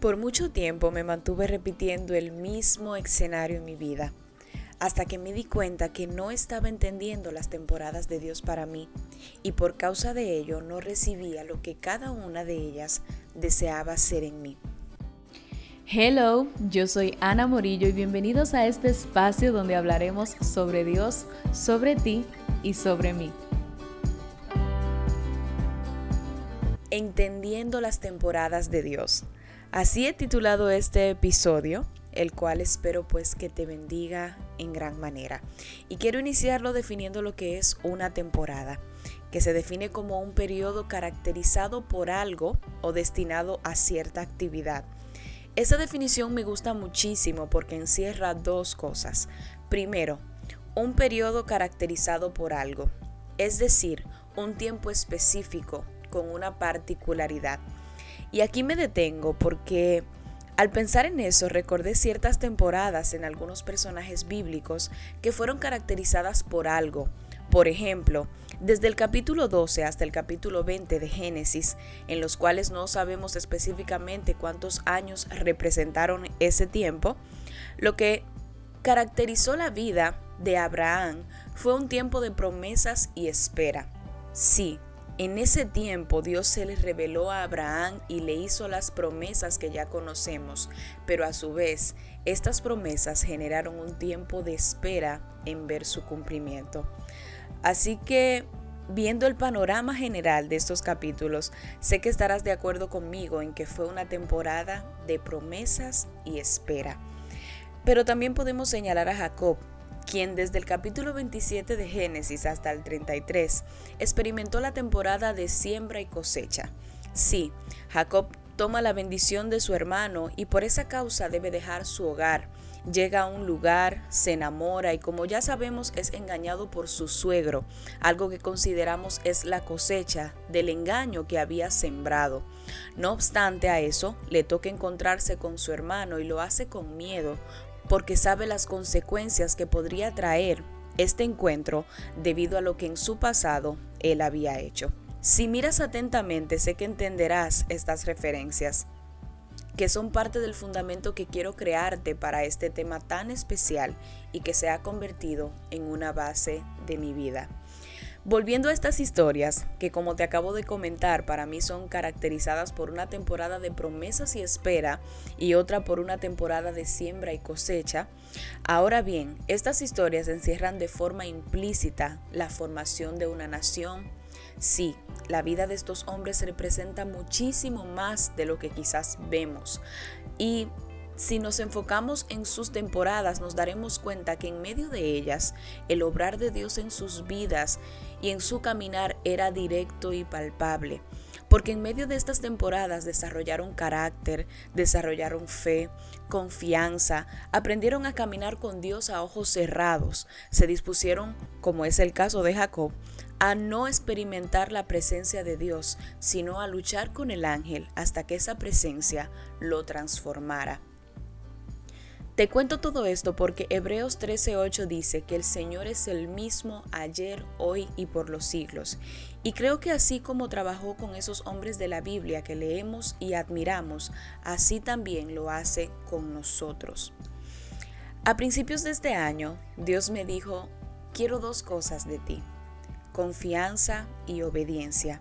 Por mucho tiempo me mantuve repitiendo el mismo escenario en mi vida, hasta que me di cuenta que no estaba entendiendo las temporadas de Dios para mí y por causa de ello no recibía lo que cada una de ellas deseaba ser en mí. Hello, yo soy Ana Morillo y bienvenidos a este espacio donde hablaremos sobre Dios, sobre ti y sobre mí. Entendiendo las temporadas de Dios. Así he titulado este episodio, el cual espero pues que te bendiga en gran manera. Y quiero iniciarlo definiendo lo que es una temporada, que se define como un periodo caracterizado por algo o destinado a cierta actividad. Esa definición me gusta muchísimo porque encierra dos cosas. Primero, un periodo caracterizado por algo, es decir, un tiempo específico con una particularidad. Y aquí me detengo porque al pensar en eso recordé ciertas temporadas en algunos personajes bíblicos que fueron caracterizadas por algo. Por ejemplo, desde el capítulo 12 hasta el capítulo 20 de Génesis, en los cuales no sabemos específicamente cuántos años representaron ese tiempo, lo que caracterizó la vida de Abraham fue un tiempo de promesas y espera. Sí, en ese tiempo Dios se le reveló a Abraham y le hizo las promesas que ya conocemos, pero a su vez estas promesas generaron un tiempo de espera en ver su cumplimiento. Así que, viendo el panorama general de estos capítulos, sé que estarás de acuerdo conmigo en que fue una temporada de promesas y espera. Pero también podemos señalar a Jacob, quien desde el capítulo 27 de Génesis hasta el 33 experimentó la temporada de siembra y cosecha. Sí, Jacob toma la bendición de su hermano y por esa causa debe dejar su hogar. Llega a un lugar, se enamora y como ya sabemos es engañado por su suegro, algo que consideramos es la cosecha del engaño que había sembrado. No obstante a eso, le toca encontrarse con su hermano y lo hace con miedo, porque sabe las consecuencias que podría traer este encuentro debido a lo que en su pasado él había hecho. Si miras atentamente, sé que entenderás estas referencias, que son parte del fundamento que quiero crearte para este tema tan especial y que se ha convertido en una base de mi vida. Volviendo a estas historias, que como te acabo de comentar, para mí son caracterizadas por una temporada de promesas y espera y otra por una temporada de siembra y cosecha, ahora bien, estas historias encierran de forma implícita la formación de una nación. Sí, la vida de estos hombres representa muchísimo más de lo que quizás vemos. Y si nos enfocamos en sus temporadas, nos daremos cuenta que en medio de ellas, el obrar de Dios en sus vidas y en su caminar era directo y palpable. Porque en medio de estas temporadas desarrollaron carácter, desarrollaron fe, confianza, aprendieron a caminar con Dios a ojos cerrados, se dispusieron, como es el caso de Jacob, a no experimentar la presencia de Dios, sino a luchar con el ángel hasta que esa presencia lo transformara. Te cuento todo esto porque Hebreos 13:8 dice que el Señor es el mismo ayer, hoy y por los siglos. Y creo que así como trabajó con esos hombres de la Biblia que leemos y admiramos, así también lo hace con nosotros. A principios de este año, Dios me dijo, quiero dos cosas de ti, confianza y obediencia.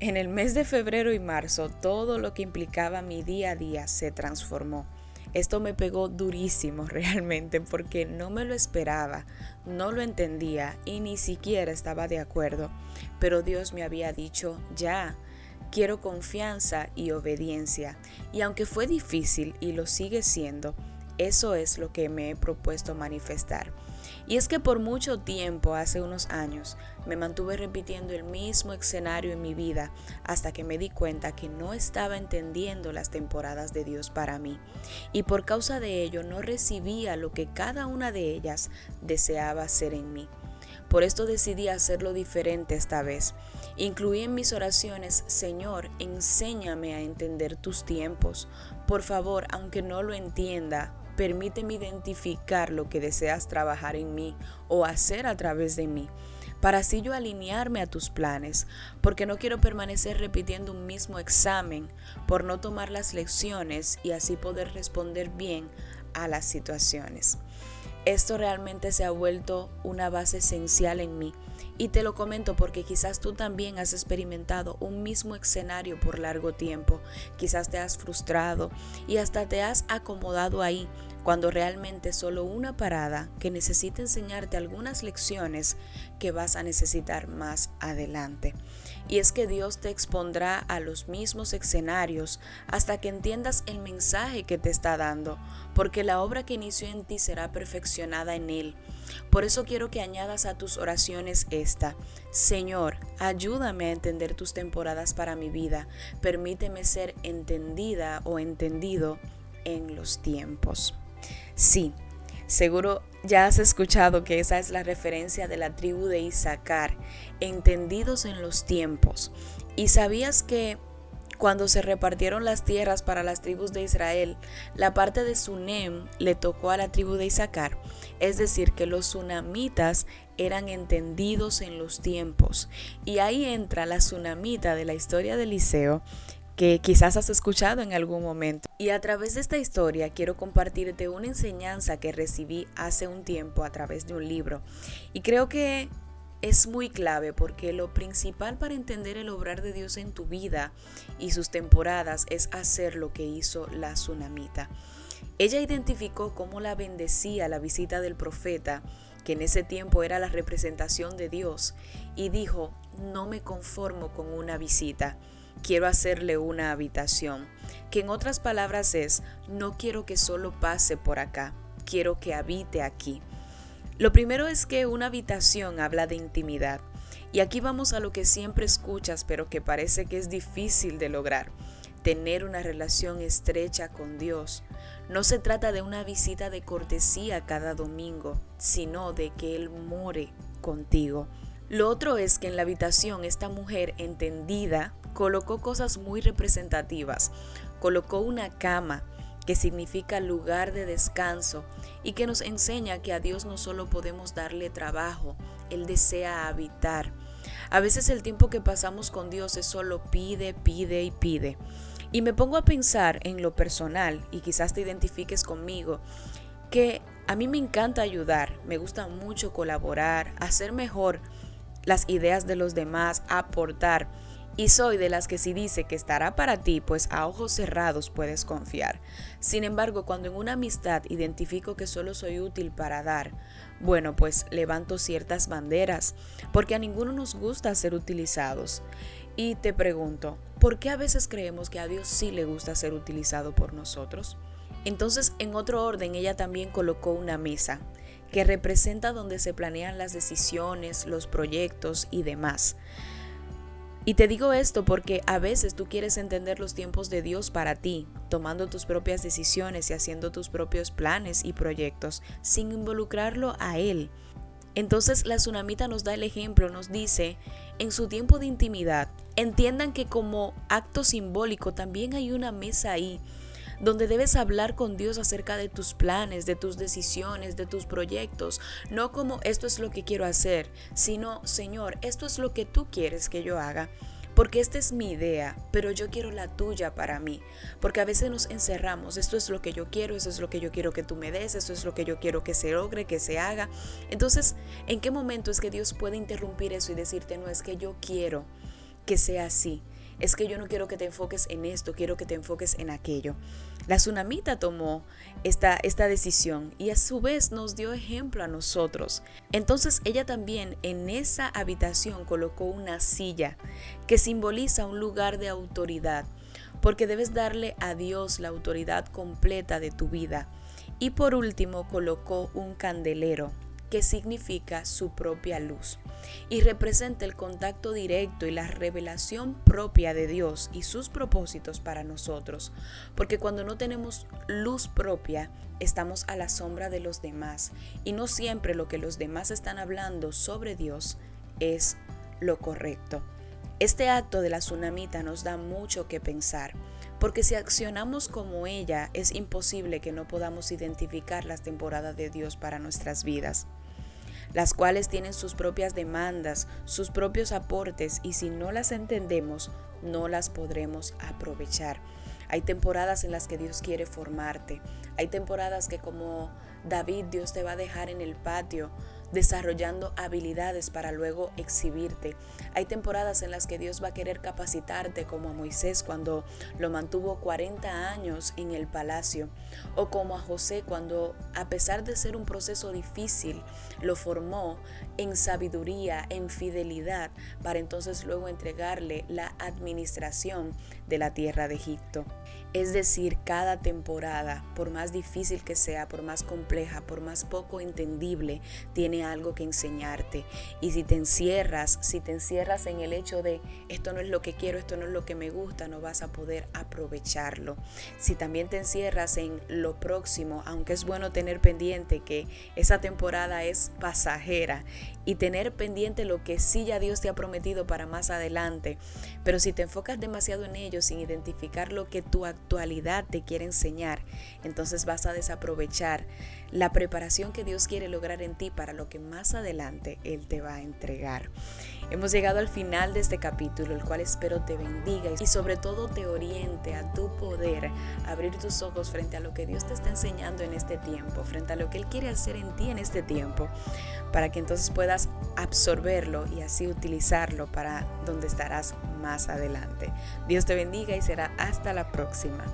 En el mes de febrero y marzo, todo lo que implicaba mi día a día se transformó. Esto me pegó durísimo realmente porque no me lo esperaba, no lo entendía y ni siquiera estaba de acuerdo. Pero Dios me había dicho, ya, quiero confianza y obediencia. Y aunque fue difícil y lo sigue siendo, eso es lo que me he propuesto manifestar. Y es que por mucho tiempo, hace unos años, me mantuve repitiendo el mismo escenario en mi vida hasta que me di cuenta que no estaba entendiendo las temporadas de Dios para mí. Y por causa de ello no recibía lo que cada una de ellas deseaba hacer en mí. Por esto decidí hacerlo diferente esta vez. Incluí en mis oraciones, Señor, enséñame a entender tus tiempos. Por favor, aunque no lo entienda, permíteme identificar lo que deseas trabajar en mí o hacer a través de mí. para así yo alinearme a tus planes, porque no quiero permanecer repitiendo un mismo examen por no tomar las lecciones y así poder responder bien a las situaciones. Esto realmente se ha vuelto una base esencial en mí y te lo comento porque quizás tú también has experimentado un mismo escenario por largo tiempo, quizás te has frustrado y hasta te has acomodado ahí cuando realmente solo una parada que necesita enseñarte algunas lecciones que vas a necesitar más adelante. Y es que Dios te expondrá a los mismos escenarios hasta que entiendas el mensaje que te está dando, porque la obra que inició en ti será perfeccionada en Él. Por eso quiero que añadas a tus oraciones esta, Señor, ayúdame a entender tus temporadas para mi vida, permíteme ser entendida o entendido en los tiempos. Sí, seguro ya has escuchado que esa es la referencia de la tribu de Isaacar, entendidos en los tiempos. Y sabías que cuando se repartieron las tierras para las tribus de Israel, la parte de Sunem le tocó a la tribu de Isaacar, es decir, que los sunamitas eran entendidos en los tiempos. Y ahí entra la sunamita de la historia de Eliseo, que quizás has escuchado en algún momento. Y a través de esta historia quiero compartirte una enseñanza que recibí hace un tiempo a través de un libro. Y creo que es muy clave porque lo principal para entender el obrar de Dios en tu vida y sus temporadas es hacer lo que hizo la tsunamita. Ella identificó cómo la bendecía la visita del profeta, que en ese tiempo era la representación de Dios, y dijo, no me conformo con una visita quiero hacerle una habitación, que en otras palabras es, no quiero que solo pase por acá, quiero que habite aquí. Lo primero es que una habitación habla de intimidad. Y aquí vamos a lo que siempre escuchas, pero que parece que es difícil de lograr. Tener una relación estrecha con Dios. No se trata de una visita de cortesía cada domingo, sino de que Él more contigo. Lo otro es que en la habitación esta mujer entendida colocó cosas muy representativas. Colocó una cama, que significa lugar de descanso y que nos enseña que a Dios no solo podemos darle trabajo, Él desea habitar. A veces el tiempo que pasamos con Dios es solo pide, pide y pide. Y me pongo a pensar en lo personal, y quizás te identifiques conmigo, que a mí me encanta ayudar, me gusta mucho colaborar, hacer mejor las ideas de los demás, aportar. Y soy de las que si dice que estará para ti, pues a ojos cerrados puedes confiar. Sin embargo, cuando en una amistad identifico que solo soy útil para dar, bueno, pues levanto ciertas banderas, porque a ninguno nos gusta ser utilizados. Y te pregunto, ¿por qué a veces creemos que a Dios sí le gusta ser utilizado por nosotros? Entonces, en otro orden, ella también colocó una mesa que representa donde se planean las decisiones, los proyectos y demás. Y te digo esto porque a veces tú quieres entender los tiempos de Dios para ti, tomando tus propias decisiones y haciendo tus propios planes y proyectos sin involucrarlo a Él. Entonces la tsunamita nos da el ejemplo, nos dice, en su tiempo de intimidad, entiendan que como acto simbólico también hay una mesa ahí donde debes hablar con Dios acerca de tus planes, de tus decisiones, de tus proyectos, no como esto es lo que quiero hacer, sino Señor, esto es lo que tú quieres que yo haga. Porque esta es mi idea, pero yo quiero la tuya para mí. Porque a veces nos encerramos, esto es lo que yo quiero, esto es lo que yo quiero que tú me des, esto es lo que yo quiero que se logre, que se haga. Entonces, ¿en qué momento es que Dios puede interrumpir eso y decirte, no es que yo quiero que sea así? es que yo no quiero que te enfoques en esto, quiero que te enfoques en aquello. La tsunamita tomó esta, esta decisión y a su vez nos dio ejemplo a nosotros. Entonces ella también en esa habitación colocó una silla que simboliza un lugar de autoridad, porque debes darle a Dios la autoridad completa de tu vida. Y por último colocó un candelero que significa su propia luz, y representa el contacto directo y la revelación propia de Dios y sus propósitos para nosotros, porque cuando no tenemos luz propia, estamos a la sombra de los demás, y no siempre lo que los demás están hablando sobre Dios es lo correcto. Este acto de la tsunamita nos da mucho que pensar, porque si accionamos como ella, es imposible que no podamos identificar las temporadas de Dios para nuestras vidas. Las cuales tienen sus propias demandas, sus propios aportes y si no las entendemos, no las podremos aprovechar. Hay temporadas en las que Dios quiere formarte. Hay temporadas que como David Dios te va a dejar en el patio desarrollando habilidades para luego exhibirte. Hay temporadas en las que Dios va a querer capacitarte como a Moisés cuando lo mantuvo 40 años en el palacio o como a José cuando a pesar de ser un proceso difícil lo formó en sabiduría, en fidelidad para entonces luego entregarle la administración de la tierra de Egipto. Es decir, cada temporada, por más difícil que sea, por más compleja, por más poco entendible, tiene algo que enseñarte. Y si te encierras, si te encierras en el hecho de esto no es lo que quiero, esto no es lo que me gusta, no vas a poder aprovecharlo. Si también te encierras en lo próximo, aunque es bueno tener pendiente que esa temporada es pasajera y tener pendiente lo que sí ya Dios te ha prometido para más adelante, pero si te enfocas demasiado en ello sin identificar lo que tu actualidad te quiere enseñar, entonces vas a desaprovechar la preparación que Dios quiere lograr en ti para lo que más adelante Él te va a entregar. Hemos llegado al final de este capítulo, el cual espero te bendiga y sobre todo te oriente a tu poder abrir tus ojos frente a lo que Dios te está enseñando en este tiempo, frente a lo que Él quiere hacer en ti en este tiempo, para que entonces puedas absorberlo y así utilizarlo para donde estarás más adelante. Dios te bendiga y será hasta la próxima.